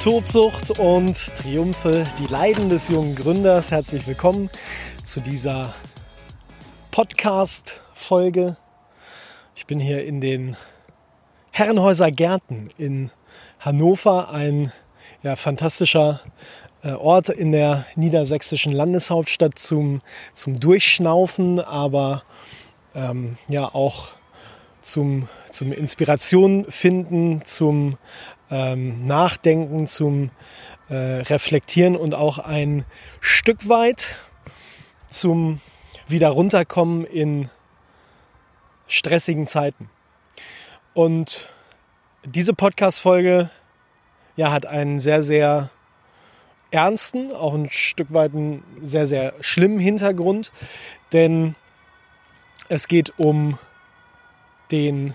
Tobsucht und Triumphe, die Leiden des jungen Gründers. Herzlich willkommen zu dieser Podcast-Folge. Ich bin hier in den Herrenhäuser Gärten in Hannover, ein ja, fantastischer äh, Ort in der niedersächsischen Landeshauptstadt zum, zum Durchschnaufen, aber ähm, ja auch zum, zum Inspiration finden, zum ähm, Nachdenken, zum äh, Reflektieren und auch ein Stück weit zum wieder runterkommen in stressigen Zeiten. Und diese Podcast-Folge ja, hat einen sehr, sehr ernsten, auch ein Stück weit einen sehr, sehr schlimmen Hintergrund, denn es geht um den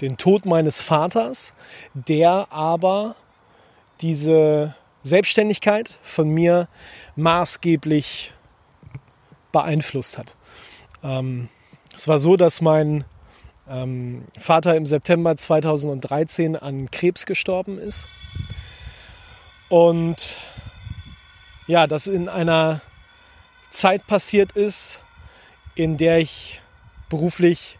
den Tod meines Vaters, der aber diese Selbstständigkeit von mir maßgeblich beeinflusst hat. Ähm, es war so, dass mein ähm, Vater im September 2013 an Krebs gestorben ist. Und ja, das in einer Zeit passiert ist, in der ich beruflich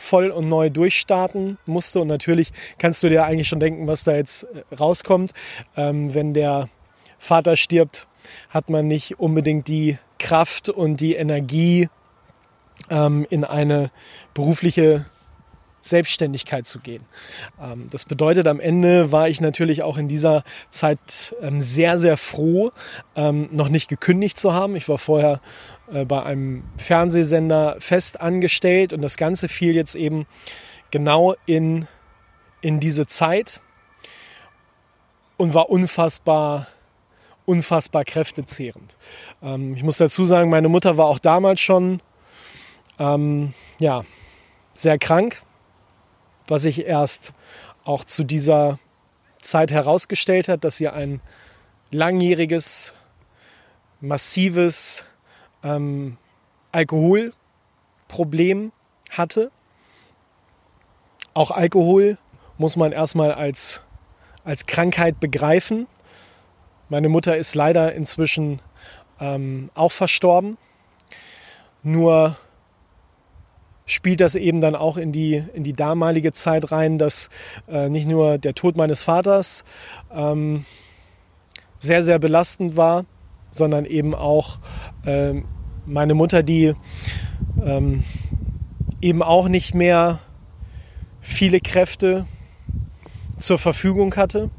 voll und neu durchstarten musste. Und natürlich kannst du dir eigentlich schon denken, was da jetzt äh, rauskommt. Ähm, wenn der Vater stirbt, hat man nicht unbedingt die Kraft und die Energie, ähm, in eine berufliche Selbstständigkeit zu gehen. Ähm, das bedeutet, am Ende war ich natürlich auch in dieser Zeit ähm, sehr, sehr froh, ähm, noch nicht gekündigt zu haben. Ich war vorher äh, bei einem Fernsehsender fest angestellt und das Ganze fiel jetzt eben genau in, in diese Zeit und war unfassbar unfassbar kräftezehrend. Ich muss dazu sagen, meine Mutter war auch damals schon ähm, ja, sehr krank, was sich erst auch zu dieser Zeit herausgestellt hat, dass sie ein langjähriges, massives ähm, Alkoholproblem hatte. Auch Alkohol muss man erstmal als, als Krankheit begreifen. Meine Mutter ist leider inzwischen ähm, auch verstorben. Nur spielt das eben dann auch in die, in die damalige Zeit rein, dass äh, nicht nur der Tod meines Vaters ähm, sehr, sehr belastend war, sondern eben auch ähm, meine Mutter, die ähm, eben auch nicht mehr viele Kräfte zur Verfügung hatte.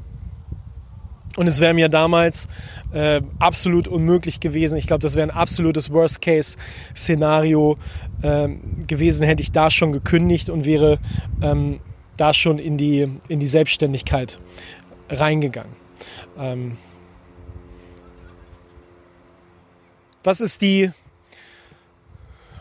Und es wäre mir damals äh, absolut unmöglich gewesen. Ich glaube, das wäre ein absolutes Worst-Case-Szenario äh, gewesen, hätte ich da schon gekündigt und wäre ähm, da schon in die, in die Selbstständigkeit reingegangen. Ähm, was ist die,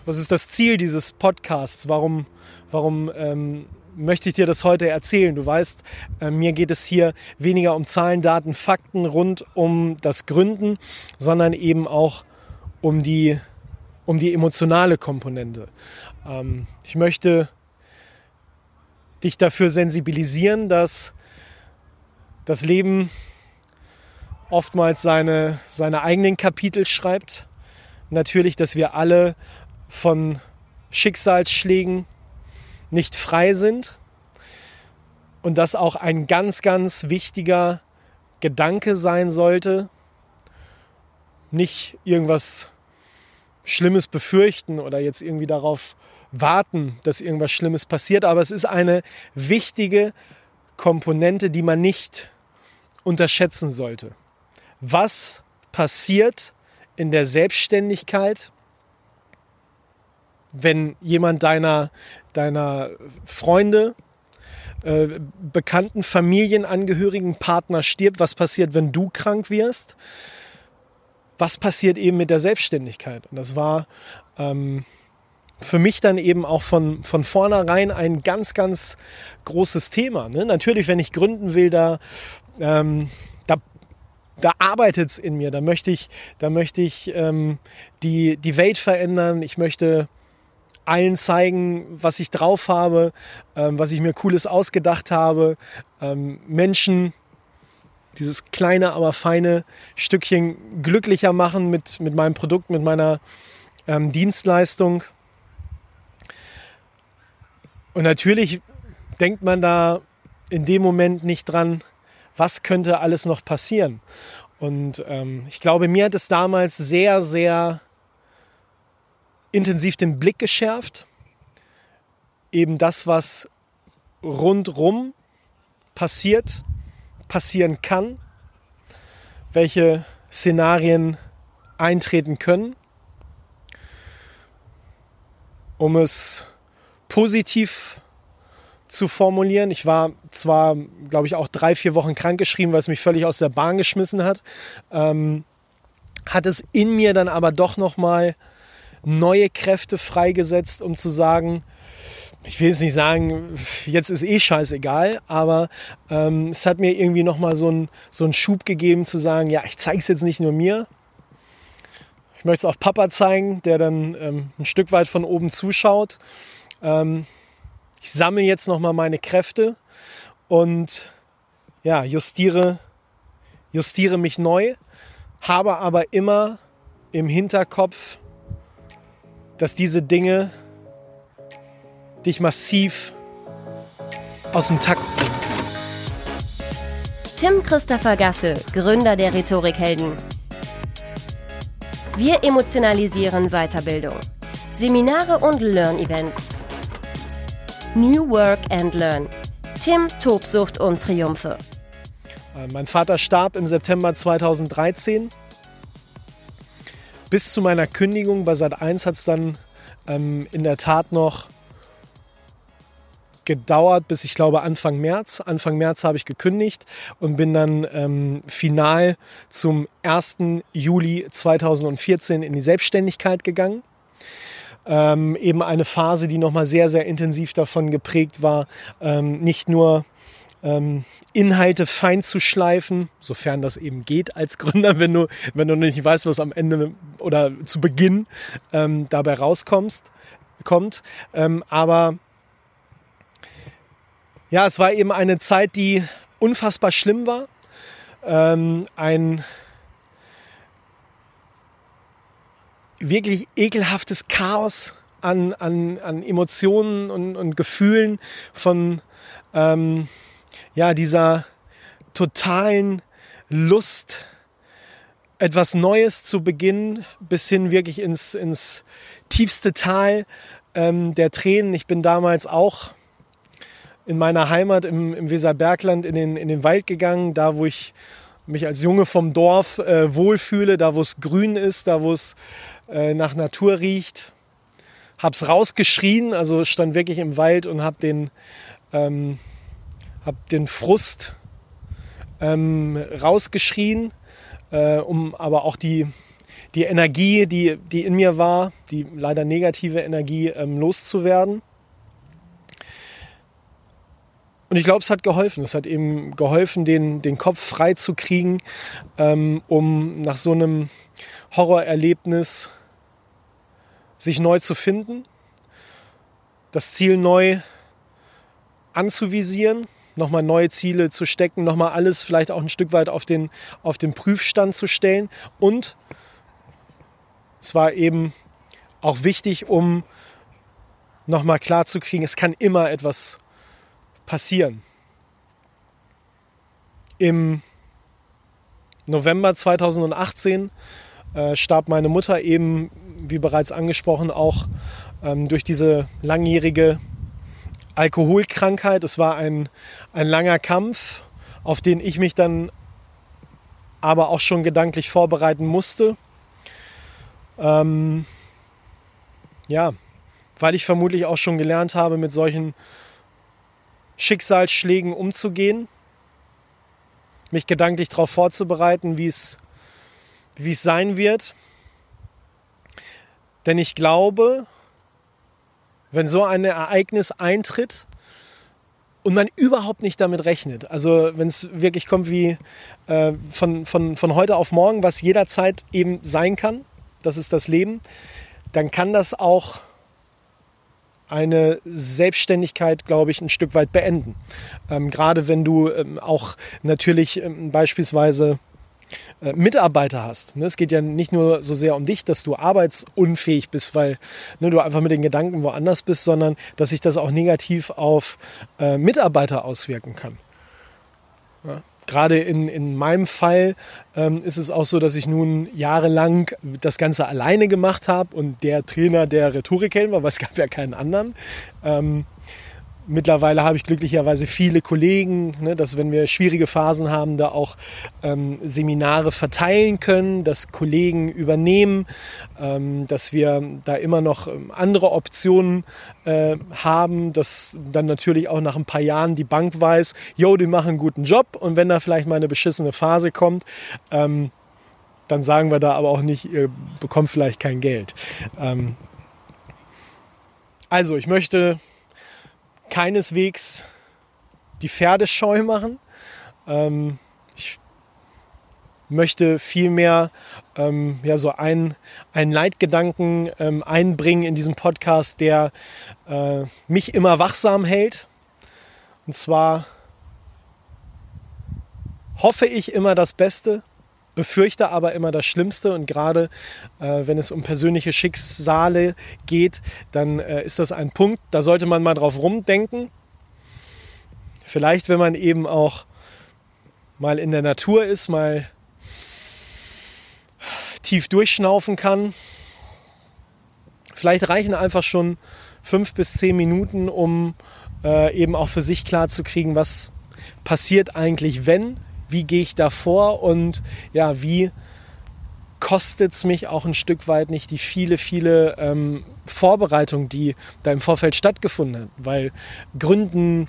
was ist das Ziel dieses Podcasts? Warum, warum ähm, möchte ich dir das heute erzählen? Du weißt, äh, mir geht es hier weniger um Zahlen, Daten, Fakten rund um das Gründen, sondern eben auch um die, um die emotionale Komponente. Ähm, ich möchte dich dafür sensibilisieren, dass das Leben oftmals seine, seine eigenen Kapitel schreibt natürlich, dass wir alle von Schicksalsschlägen nicht frei sind. Und das auch ein ganz, ganz wichtiger Gedanke sein sollte, nicht irgendwas Schlimmes befürchten oder jetzt irgendwie darauf warten, dass irgendwas Schlimmes passiert, aber es ist eine wichtige Komponente, die man nicht unterschätzen sollte. Was passiert, in der Selbstständigkeit, wenn jemand deiner, deiner Freunde, äh, bekannten Familienangehörigen, Partner stirbt, was passiert, wenn du krank wirst, was passiert eben mit der Selbstständigkeit? Und das war ähm, für mich dann eben auch von, von vornherein ein ganz, ganz großes Thema. Ne? Natürlich, wenn ich gründen will, da, ähm, da, arbeitet es in mir. Da möchte ich, da möchte ich ähm, die, die Welt verändern. Ich möchte allen zeigen, was ich drauf habe, ähm, was ich mir Cooles ausgedacht habe. Ähm, Menschen dieses kleine, aber feine Stückchen glücklicher machen mit, mit meinem Produkt, mit meiner ähm, Dienstleistung. Und natürlich denkt man da in dem Moment nicht dran, was könnte alles noch passieren. Und ähm, ich glaube, mir hat es damals sehr, sehr intensiv den Blick geschärft. Eben das, was rundrum passiert, passieren kann, welche Szenarien eintreten können, um es positiv zu formulieren. Ich war zwar, glaube ich, auch drei, vier Wochen krankgeschrieben, weil es mich völlig aus der Bahn geschmissen hat. Ähm, hat es in mir dann aber doch nochmal neue Kräfte freigesetzt, um zu sagen, ich will jetzt nicht sagen, jetzt ist eh scheißegal, aber ähm, es hat mir irgendwie nochmal so, ein, so einen Schub gegeben zu sagen, ja, ich zeige es jetzt nicht nur mir. Ich möchte es auch Papa zeigen, der dann ähm, ein Stück weit von oben zuschaut. Ähm, ich sammle jetzt nochmal meine Kräfte und ja, justiere, justiere mich neu, habe aber immer im Hinterkopf, dass diese Dinge dich massiv aus dem Takt bringen. Tim Christopher Gasse, Gründer der Rhetorikhelden. Wir emotionalisieren Weiterbildung. Seminare und Learn-Events. New Work and Learn. Tim, Tobsucht und Triumphe. Äh, mein Vater starb im September 2013. Bis zu meiner Kündigung bei Sat1 hat es dann ähm, in der Tat noch gedauert bis ich glaube Anfang März. Anfang März habe ich gekündigt und bin dann ähm, final zum 1. Juli 2014 in die Selbstständigkeit gegangen. Ähm, eben eine Phase, die nochmal sehr, sehr intensiv davon geprägt war, ähm, nicht nur Inhalte fein zu schleifen, sofern das eben geht als Gründer, wenn du, wenn du nicht weißt, was am Ende oder zu Beginn ähm, dabei rauskommst, kommt. Ähm, aber ja, es war eben eine Zeit, die unfassbar schlimm war. Ähm, ein wirklich ekelhaftes Chaos an, an, an Emotionen und, und Gefühlen von ähm, ja, dieser totalen Lust, etwas Neues zu beginnen, bis hin wirklich ins, ins tiefste Tal ähm, der Tränen. Ich bin damals auch in meiner Heimat im, im Weserbergland in den, in den Wald gegangen, da wo ich mich als Junge vom Dorf äh, wohlfühle, da wo es grün ist, da wo es äh, nach Natur riecht. Hab's rausgeschrien, also stand wirklich im Wald und hab den, ähm, hab den Frust ähm, rausgeschrien, äh, um aber auch die, die Energie, die, die in mir war, die leider negative Energie, ähm, loszuwerden. Und ich glaube, es hat geholfen. Es hat eben geholfen, den, den Kopf frei zu kriegen, ähm, um nach so einem Horrorerlebnis sich neu zu finden, das Ziel neu anzuvisieren, nochmal neue Ziele zu stecken, nochmal alles vielleicht auch ein Stück weit auf den, auf den Prüfstand zu stellen. Und es war eben auch wichtig, um nochmal klar zu kriegen, es kann immer etwas passieren. Im November 2018 äh, starb meine Mutter eben, wie bereits angesprochen, auch ähm, durch diese langjährige Alkoholkrankheit. Es war ein, ein langer Kampf, auf den ich mich dann aber auch schon gedanklich vorbereiten musste. Ähm, ja, weil ich vermutlich auch schon gelernt habe, mit solchen Schicksalsschlägen umzugehen, mich gedanklich darauf vorzubereiten, wie es, wie es sein wird. Denn ich glaube, wenn so ein Ereignis eintritt und man überhaupt nicht damit rechnet, also wenn es wirklich kommt wie äh, von, von, von heute auf morgen, was jederzeit eben sein kann, das ist das Leben, dann kann das auch eine Selbstständigkeit, glaube ich, ein Stück weit beenden. Ähm, gerade wenn du ähm, auch natürlich ähm, beispielsweise äh, Mitarbeiter hast. Ne? Es geht ja nicht nur so sehr um dich, dass du arbeitsunfähig bist, weil ne, du einfach mit den Gedanken woanders bist, sondern dass sich das auch negativ auf äh, Mitarbeiter auswirken kann. Gerade in, in meinem Fall ähm, ist es auch so, dass ich nun jahrelang das Ganze alleine gemacht habe und der Trainer der Rhetorikhelden war, weil es gab ja keinen anderen. Ähm, Mittlerweile habe ich glücklicherweise viele Kollegen, ne, dass wenn wir schwierige Phasen haben, da auch ähm, Seminare verteilen können, dass Kollegen übernehmen, ähm, dass wir da immer noch ähm, andere Optionen äh, haben, dass dann natürlich auch nach ein paar Jahren die Bank weiß, jo, die machen einen guten Job und wenn da vielleicht mal eine beschissene Phase kommt, ähm, dann sagen wir da aber auch nicht, ihr bekommt vielleicht kein Geld. Ähm, also ich möchte keineswegs die Pferde scheu machen. Ähm, ich möchte vielmehr ähm, ja, so einen, Leitgedanken ähm, einbringen in diesem Podcast, der äh, mich immer wachsam hält. Und zwar hoffe ich immer das Beste, befürchte aber immer das Schlimmste und gerade äh, wenn es um persönliche Schicksale geht, dann äh, ist das ein Punkt, da sollte man mal drauf rumdenken. Vielleicht, wenn man eben auch mal in der Natur ist, mal tief durchschnaufen kann. Vielleicht reichen einfach schon fünf bis zehn Minuten, um äh, eben auch für sich klar zu kriegen, was passiert eigentlich, wenn wie gehe ich da vor und ja, wie kostet es mich auch ein Stück weit nicht die viele, viele ähm, Vorbereitung, die da im Vorfeld stattgefunden hat. Weil Gründen,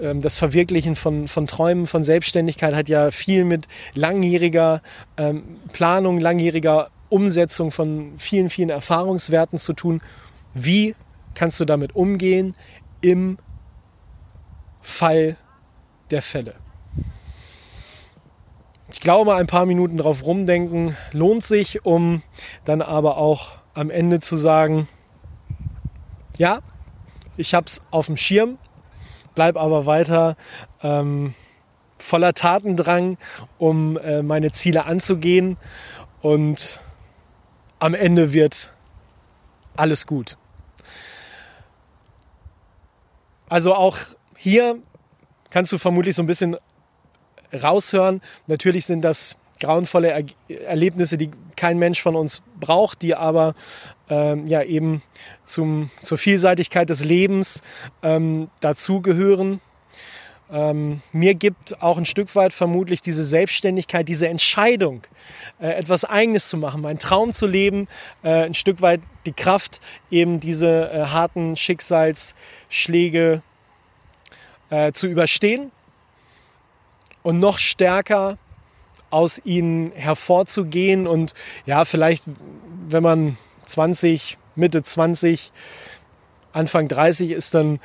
ähm, das Verwirklichen von, von Träumen, von Selbstständigkeit hat ja viel mit langjähriger ähm, Planung, langjähriger Umsetzung von vielen, vielen Erfahrungswerten zu tun. Wie kannst du damit umgehen im Fall der Fälle? Ich glaube, ein paar Minuten drauf rumdenken lohnt sich, um dann aber auch am Ende zu sagen, ja, ich habe es auf dem Schirm, bleib aber weiter ähm, voller Tatendrang, um äh, meine Ziele anzugehen und am Ende wird alles gut. Also auch hier kannst du vermutlich so ein bisschen raushören. Natürlich sind das grauenvolle er Erlebnisse, die kein Mensch von uns braucht, die aber ähm, ja eben zum, zur Vielseitigkeit des Lebens ähm, dazugehören. Ähm, mir gibt auch ein Stück weit vermutlich diese Selbstständigkeit, diese Entscheidung, äh, etwas Eigenes zu machen, meinen Traum zu leben, äh, ein Stück weit die Kraft, eben diese äh, harten Schicksalsschläge äh, zu überstehen und noch stärker aus ihnen hervorzugehen und ja, vielleicht, wenn man 20, Mitte 20, Anfang 30 ist, dann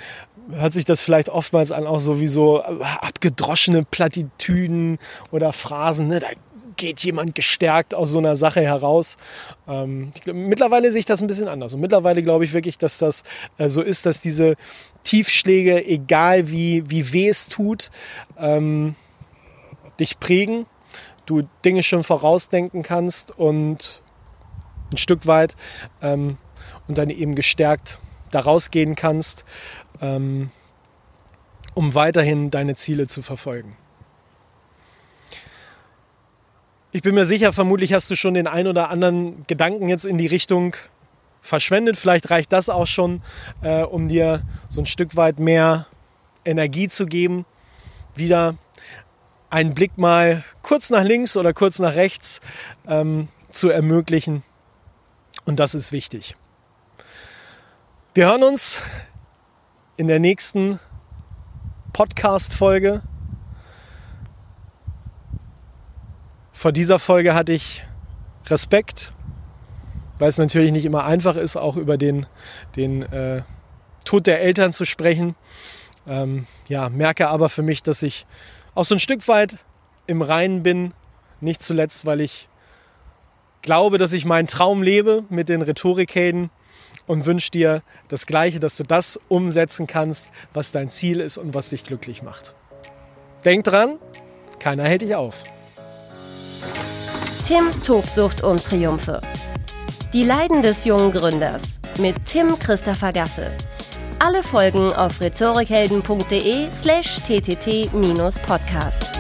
hört sich das vielleicht oftmals an auch so wie so abgedroschene Plattitüden oder Phrasen. Ne? Da geht jemand gestärkt aus so einer Sache heraus. Ähm, glaub, mittlerweile sehe ich das ein bisschen anders. Und mittlerweile glaube ich wirklich, dass das äh, so ist, dass diese Tiefschläge, egal wie, wie weh es tut, ähm, dich prägen, du Dinge schon vorausdenken kannst und ein Stück weit ähm, und dann eben gestärkt daraus gehen kannst, ähm, um weiterhin deine Ziele zu verfolgen. Ich bin mir sicher, vermutlich hast du schon den ein oder anderen Gedanken jetzt in die Richtung verschwendet. Vielleicht reicht das auch schon, äh, um dir so ein Stück weit mehr Energie zu geben, wieder einen Blick mal kurz nach links oder kurz nach rechts ähm, zu ermöglichen. Und das ist wichtig. Wir hören uns in der nächsten Podcast-Folge. Vor dieser Folge hatte ich Respekt, weil es natürlich nicht immer einfach ist, auch über den, den äh, Tod der Eltern zu sprechen. Ähm, ja, merke aber für mich, dass ich auch so ein Stück weit im Reinen bin, nicht zuletzt, weil ich glaube, dass ich meinen Traum lebe mit den Rhetorikhelden und wünsche dir das Gleiche, dass du das umsetzen kannst, was dein Ziel ist und was dich glücklich macht. Denk dran, keiner hält dich auf. Tim Tobsucht und Triumphe. Die Leiden des jungen Gründers mit Tim Christopher Gasse. Alle Folgen auf rhetorikhelden.de slash ttt-podcast.